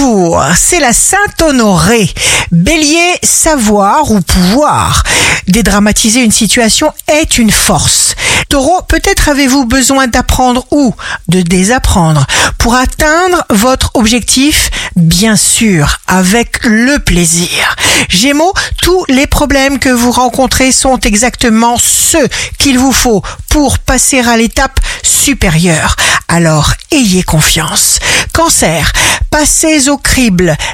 Фу, c'est la Sainte Honorée. Bélier, savoir ou pouvoir. Dédramatiser une situation est une force. Taureau, peut-être avez-vous besoin d'apprendre ou de désapprendre pour atteindre votre objectif, bien sûr, avec le plaisir. Gémeaux, tous les problèmes que vous rencontrez sont exactement ceux qu'il vous faut pour passer à l'étape supérieure. Alors, ayez confiance. Cancer, passez au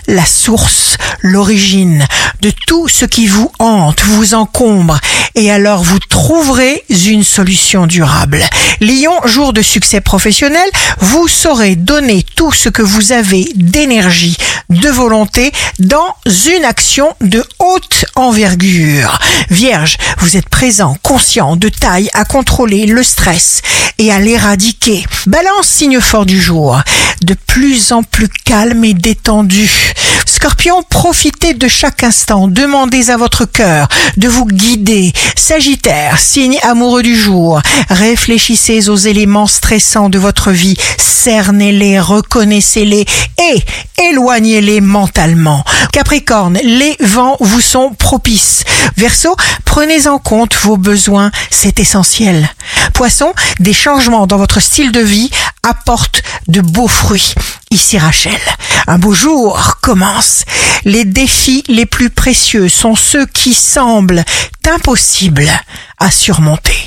la source, l'origine de tout ce qui vous hante, vous encombre, et alors vous trouverez une solution durable. Lion, jour de succès professionnel, vous saurez donner tout ce que vous avez d'énergie, de volonté dans une action de haute envergure. Vierge, vous êtes présent, conscient, de taille à contrôler le stress et à l'éradiquer. Balance, signe fort du jour, de plus en plus calme et détendu. Scorpion, profitez de chaque instant, demandez à votre cœur de vous guider. Sagittaire, signe amoureux du jour, réfléchissez aux éléments stressants de votre vie, cernez-les, reconnaissez-les et éloignez-les mentalement. Capricorne, les vents vous sont propices. Verseau, prenez en compte vos besoins, c'est essentiel. Poisson, des changements dans votre style de vie apportent de beaux fruits. Ici Rachel, un beau jour commence. Les défis les plus précieux sont ceux qui semblent impossibles à surmonter.